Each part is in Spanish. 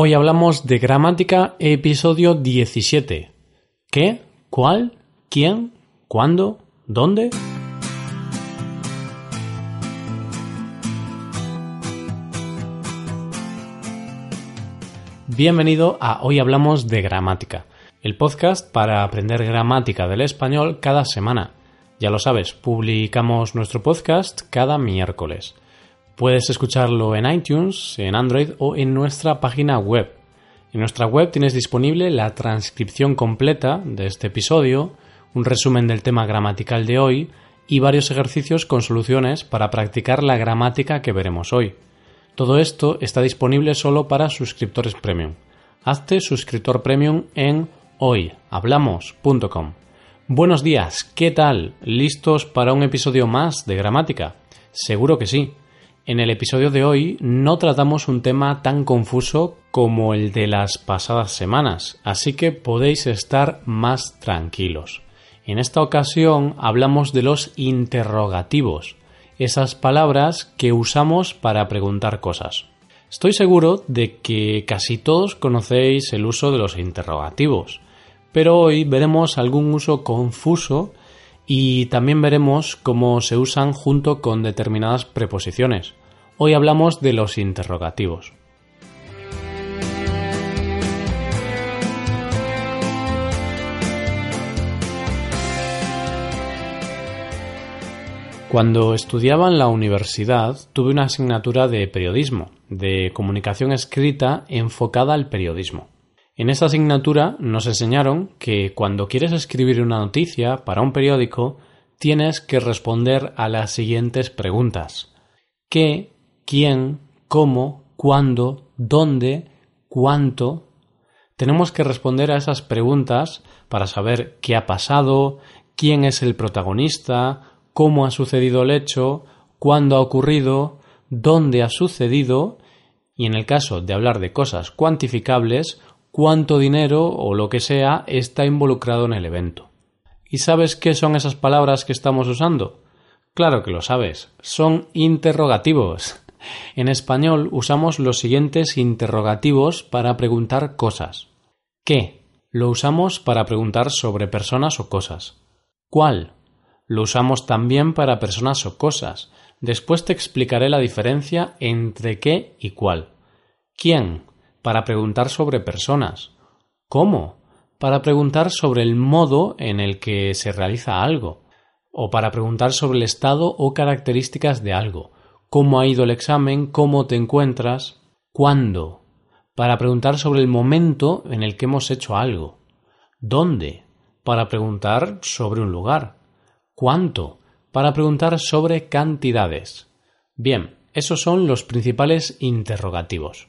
Hoy hablamos de gramática, episodio 17. ¿Qué? ¿Cuál? ¿Quién? ¿Cuándo? ¿Dónde? Bienvenido a Hoy Hablamos de Gramática, el podcast para aprender gramática del español cada semana. Ya lo sabes, publicamos nuestro podcast cada miércoles. Puedes escucharlo en iTunes, en Android o en nuestra página web. En nuestra web tienes disponible la transcripción completa de este episodio, un resumen del tema gramatical de hoy y varios ejercicios con soluciones para practicar la gramática que veremos hoy. Todo esto está disponible solo para suscriptores premium. Hazte suscriptor premium en hoyhablamos.com. Buenos días, ¿qué tal? ¿Listos para un episodio más de gramática? Seguro que sí. En el episodio de hoy no tratamos un tema tan confuso como el de las pasadas semanas, así que podéis estar más tranquilos. En esta ocasión hablamos de los interrogativos, esas palabras que usamos para preguntar cosas. Estoy seguro de que casi todos conocéis el uso de los interrogativos, pero hoy veremos algún uso confuso y también veremos cómo se usan junto con determinadas preposiciones. Hoy hablamos de los interrogativos. Cuando estudiaba en la universidad tuve una asignatura de periodismo, de comunicación escrita enfocada al periodismo. En esa asignatura nos enseñaron que cuando quieres escribir una noticia para un periódico tienes que responder a las siguientes preguntas. ¿Qué, quién, cómo, cuándo, dónde, cuánto. Tenemos que responder a esas preguntas para saber qué ha pasado, quién es el protagonista, cómo ha sucedido el hecho, cuándo ha ocurrido, dónde ha sucedido y en el caso de hablar de cosas cuantificables, cuánto dinero o lo que sea está involucrado en el evento. ¿Y sabes qué son esas palabras que estamos usando? Claro que lo sabes, son interrogativos. En español usamos los siguientes interrogativos para preguntar cosas. ¿Qué? Lo usamos para preguntar sobre personas o cosas. ¿Cuál? Lo usamos también para personas o cosas. Después te explicaré la diferencia entre qué y cuál. ¿Quién? para preguntar sobre personas. ¿Cómo? Para preguntar sobre el modo en el que se realiza algo, o para preguntar sobre el estado o características de algo. ¿Cómo ha ido el examen? ¿Cómo te encuentras? ¿Cuándo? Para preguntar sobre el momento en el que hemos hecho algo. ¿Dónde? Para preguntar sobre un lugar. ¿Cuánto? Para preguntar sobre cantidades. Bien, esos son los principales interrogativos.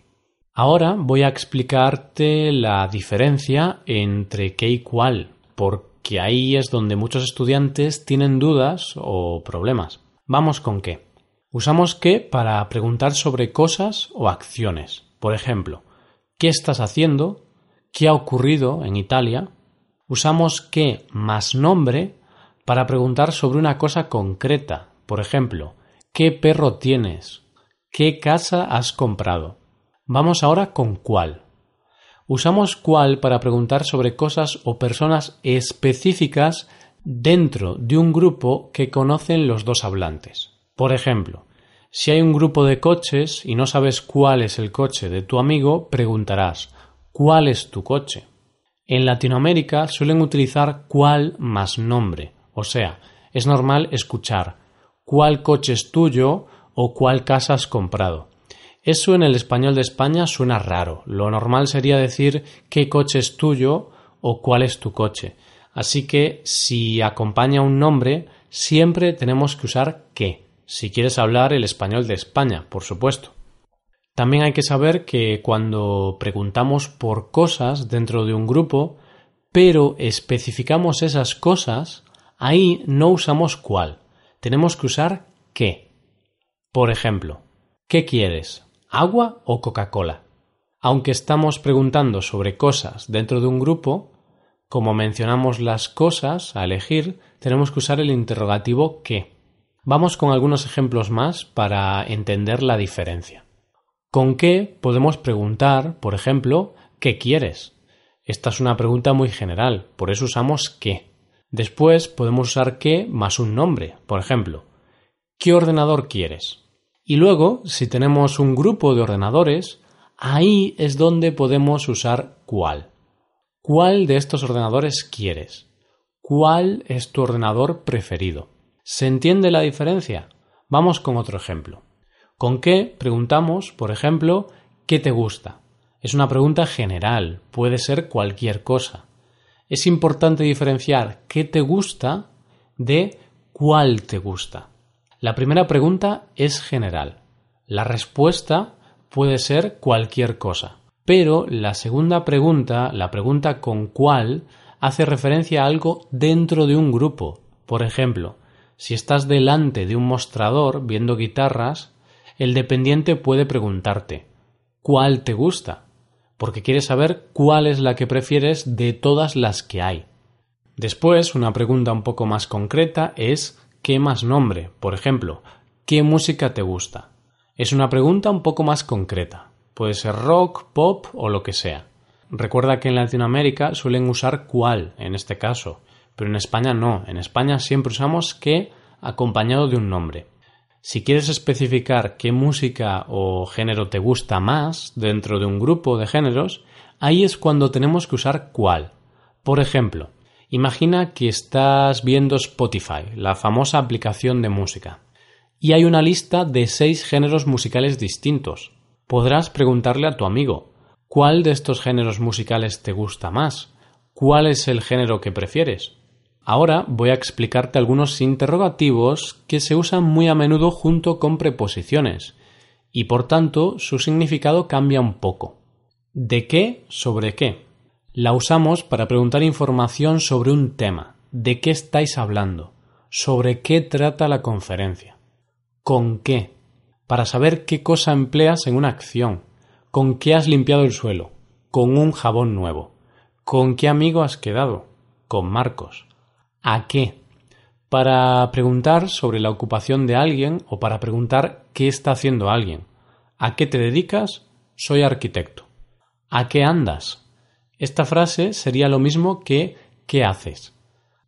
Ahora voy a explicarte la diferencia entre qué y cuál, porque ahí es donde muchos estudiantes tienen dudas o problemas. Vamos con qué. Usamos qué para preguntar sobre cosas o acciones. Por ejemplo, ¿qué estás haciendo? ¿Qué ha ocurrido en Italia? Usamos qué más nombre para preguntar sobre una cosa concreta. Por ejemplo, ¿qué perro tienes? ¿Qué casa has comprado? Vamos ahora con cuál. Usamos cuál para preguntar sobre cosas o personas específicas dentro de un grupo que conocen los dos hablantes. Por ejemplo, si hay un grupo de coches y no sabes cuál es el coche de tu amigo, preguntarás ¿cuál es tu coche? En Latinoamérica suelen utilizar cuál más nombre, o sea, es normal escuchar cuál coche es tuyo o cuál casa has comprado. Eso en el español de España suena raro. Lo normal sería decir qué coche es tuyo o cuál es tu coche. Así que si acompaña un nombre, siempre tenemos que usar qué, si quieres hablar el español de España, por supuesto. También hay que saber que cuando preguntamos por cosas dentro de un grupo, pero especificamos esas cosas, ahí no usamos cuál, tenemos que usar qué. Por ejemplo, ¿qué quieres? agua o Coca-Cola. Aunque estamos preguntando sobre cosas dentro de un grupo, como mencionamos las cosas a elegir, tenemos que usar el interrogativo qué. Vamos con algunos ejemplos más para entender la diferencia. ¿Con qué podemos preguntar, por ejemplo, ¿qué quieres? Esta es una pregunta muy general, por eso usamos qué. Después podemos usar qué más un nombre, por ejemplo, ¿qué ordenador quieres? Y luego, si tenemos un grupo de ordenadores, ahí es donde podemos usar cuál. ¿Cuál de estos ordenadores quieres? ¿Cuál es tu ordenador preferido? ¿Se entiende la diferencia? Vamos con otro ejemplo. ¿Con qué preguntamos, por ejemplo, qué te gusta? Es una pregunta general, puede ser cualquier cosa. Es importante diferenciar qué te gusta de cuál te gusta. La primera pregunta es general. La respuesta puede ser cualquier cosa. Pero la segunda pregunta, la pregunta con cuál, hace referencia a algo dentro de un grupo. Por ejemplo, si estás delante de un mostrador viendo guitarras, el dependiente puede preguntarte ¿cuál te gusta? porque quiere saber cuál es la que prefieres de todas las que hay. Después, una pregunta un poco más concreta es ¿qué más nombre? Por ejemplo, ¿qué música te gusta? Es una pregunta un poco más concreta. Puede ser rock, pop o lo que sea. Recuerda que en Latinoamérica suelen usar cuál en este caso, pero en España no. En España siempre usamos qué acompañado de un nombre. Si quieres especificar qué música o género te gusta más dentro de un grupo de géneros, ahí es cuando tenemos que usar cuál. Por ejemplo, imagina que estás viendo Spotify, la famosa aplicación de música, y hay una lista de seis géneros musicales distintos. Podrás preguntarle a tu amigo ¿cuál de estos géneros musicales te gusta más? ¿Cuál es el género que prefieres? Ahora voy a explicarte algunos interrogativos que se usan muy a menudo junto con preposiciones y por tanto su significado cambia un poco. ¿De qué sobre qué? La usamos para preguntar información sobre un tema. ¿De qué estáis hablando? ¿Sobre qué trata la conferencia? ¿Con qué? Para saber qué cosa empleas en una acción. ¿Con qué has limpiado el suelo? Con un jabón nuevo. ¿Con qué amigo has quedado? Con Marcos. ¿A qué? Para preguntar sobre la ocupación de alguien o para preguntar qué está haciendo alguien. ¿A qué te dedicas? Soy arquitecto. ¿A qué andas? Esta frase sería lo mismo que ¿qué haces?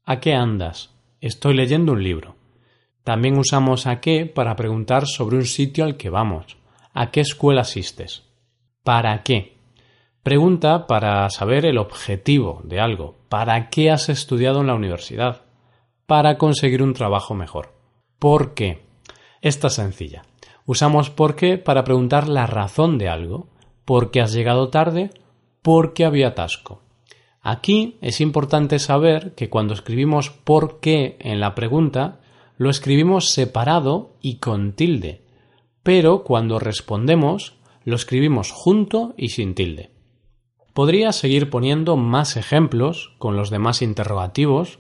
¿A qué andas? Estoy leyendo un libro. También usamos a qué para preguntar sobre un sitio al que vamos. ¿A qué escuela asistes? ¿Para qué? Pregunta para saber el objetivo de algo. ¿Para qué has estudiado en la universidad? Para conseguir un trabajo mejor. ¿Por qué? Esta es sencilla. Usamos por qué para preguntar la razón de algo. ¿Por qué has llegado tarde? ¿Por qué había atasco? Aquí es importante saber que cuando escribimos por qué en la pregunta, lo escribimos separado y con tilde, pero cuando respondemos, lo escribimos junto y sin tilde. Podría seguir poniendo más ejemplos con los demás interrogativos,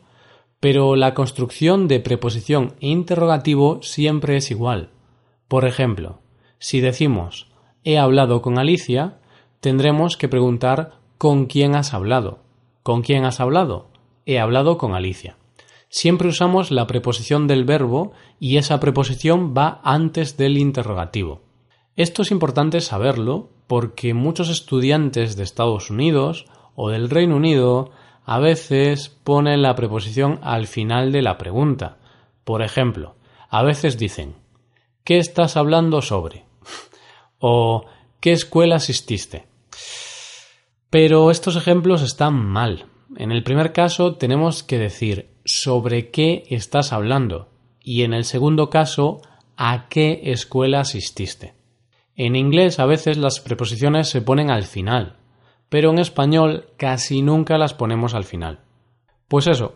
pero la construcción de preposición e interrogativo siempre es igual. Por ejemplo, si decimos he hablado con Alicia, tendremos que preguntar ¿con quién has hablado? ¿Con quién has hablado? He hablado con Alicia. Siempre usamos la preposición del verbo y esa preposición va antes del interrogativo. Esto es importante saberlo porque muchos estudiantes de Estados Unidos o del Reino Unido a veces ponen la preposición al final de la pregunta. Por ejemplo, a veces dicen ¿Qué estás hablando sobre? o ¿Qué escuela asististe? Pero estos ejemplos están mal. En el primer caso tenemos que decir sobre qué estás hablando y en el segundo caso a qué escuela asististe. En inglés a veces las preposiciones se ponen al final, pero en español casi nunca las ponemos al final. Pues eso,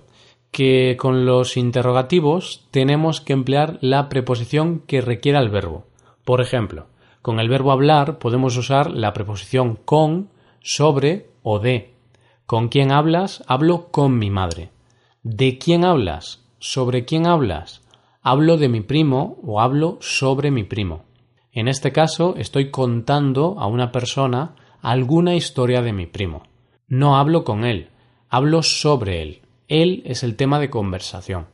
que con los interrogativos tenemos que emplear la preposición que requiera el verbo. Por ejemplo, con el verbo hablar podemos usar la preposición con, sobre o de. ¿Con quién hablas? Hablo con mi madre. ¿De quién hablas? ¿Sobre quién hablas? Hablo de mi primo o hablo sobre mi primo. En este caso estoy contando a una persona alguna historia de mi primo. No hablo con él, hablo sobre él. Él es el tema de conversación.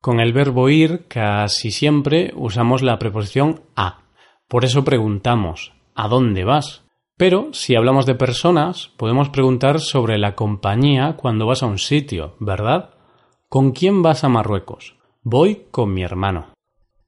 Con el verbo ir casi siempre usamos la preposición a. Por eso preguntamos ¿a dónde vas? Pero si hablamos de personas, podemos preguntar sobre la compañía cuando vas a un sitio, ¿verdad? ¿Con quién vas a Marruecos? Voy con mi hermano.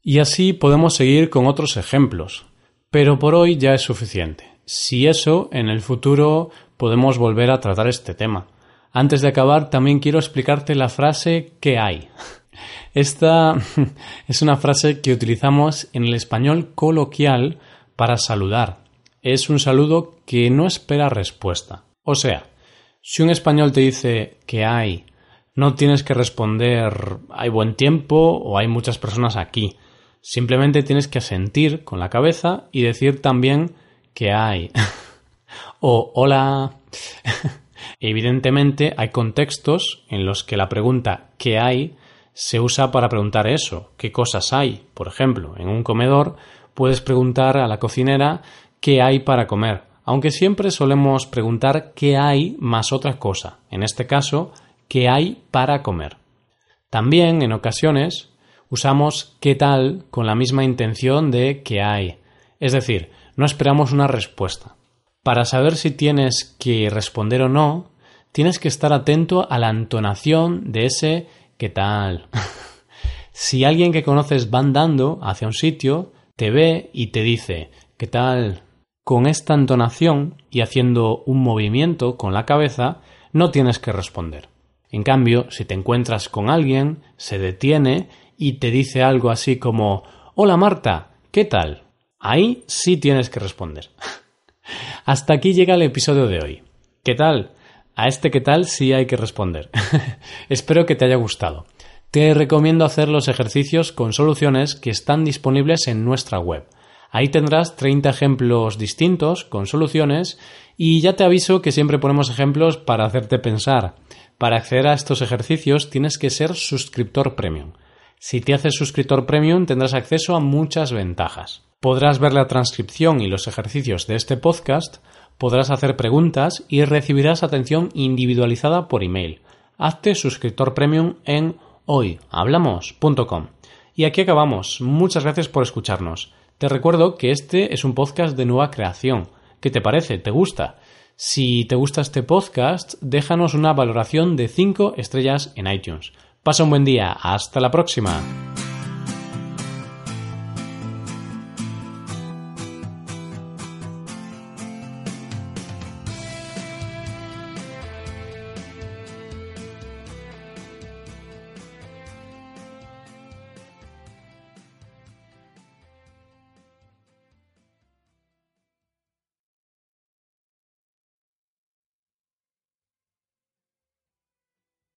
Y así podemos seguir con otros ejemplos. Pero por hoy ya es suficiente. Si eso, en el futuro podemos volver a tratar este tema. Antes de acabar, también quiero explicarte la frase ¿qué hay? Esta es una frase que utilizamos en el español coloquial para saludar. Es un saludo que no espera respuesta. O sea, si un español te dice ¿qué hay? No tienes que responder hay buen tiempo o hay muchas personas aquí. Simplemente tienes que asentir con la cabeza y decir también que hay. o hola. Evidentemente hay contextos en los que la pregunta ¿qué hay? se usa para preguntar eso, ¿qué cosas hay? Por ejemplo, en un comedor puedes preguntar a la cocinera ¿qué hay para comer? Aunque siempre solemos preguntar ¿qué hay más otra cosa? En este caso, ¿qué hay para comer? También, en ocasiones, usamos qué tal con la misma intención de qué hay. Es decir, no esperamos una respuesta. Para saber si tienes que responder o no, tienes que estar atento a la entonación de ese qué tal. si alguien que conoces va andando hacia un sitio, te ve y te dice ¿qué tal? Con esta entonación y haciendo un movimiento con la cabeza, no tienes que responder. En cambio, si te encuentras con alguien, se detiene y te dice algo así como Hola Marta, ¿qué tal? Ahí sí tienes que responder. Hasta aquí llega el episodio de hoy. ¿Qué tal? A este qué tal sí hay que responder. Espero que te haya gustado. Te recomiendo hacer los ejercicios con soluciones que están disponibles en nuestra web. Ahí tendrás 30 ejemplos distintos con soluciones y ya te aviso que siempre ponemos ejemplos para hacerte pensar. Para acceder a estos ejercicios tienes que ser suscriptor premium. Si te haces suscriptor premium tendrás acceso a muchas ventajas. Podrás ver la transcripción y los ejercicios de este podcast, podrás hacer preguntas y recibirás atención individualizada por email. Hazte suscriptor premium en hoyhablamos.com. Y aquí acabamos. Muchas gracias por escucharnos. Te recuerdo que este es un podcast de nueva creación. ¿Qué te parece? ¿Te gusta? Si te gusta este podcast, déjanos una valoración de 5 estrellas en iTunes. Pasa un buen día. Hasta la próxima.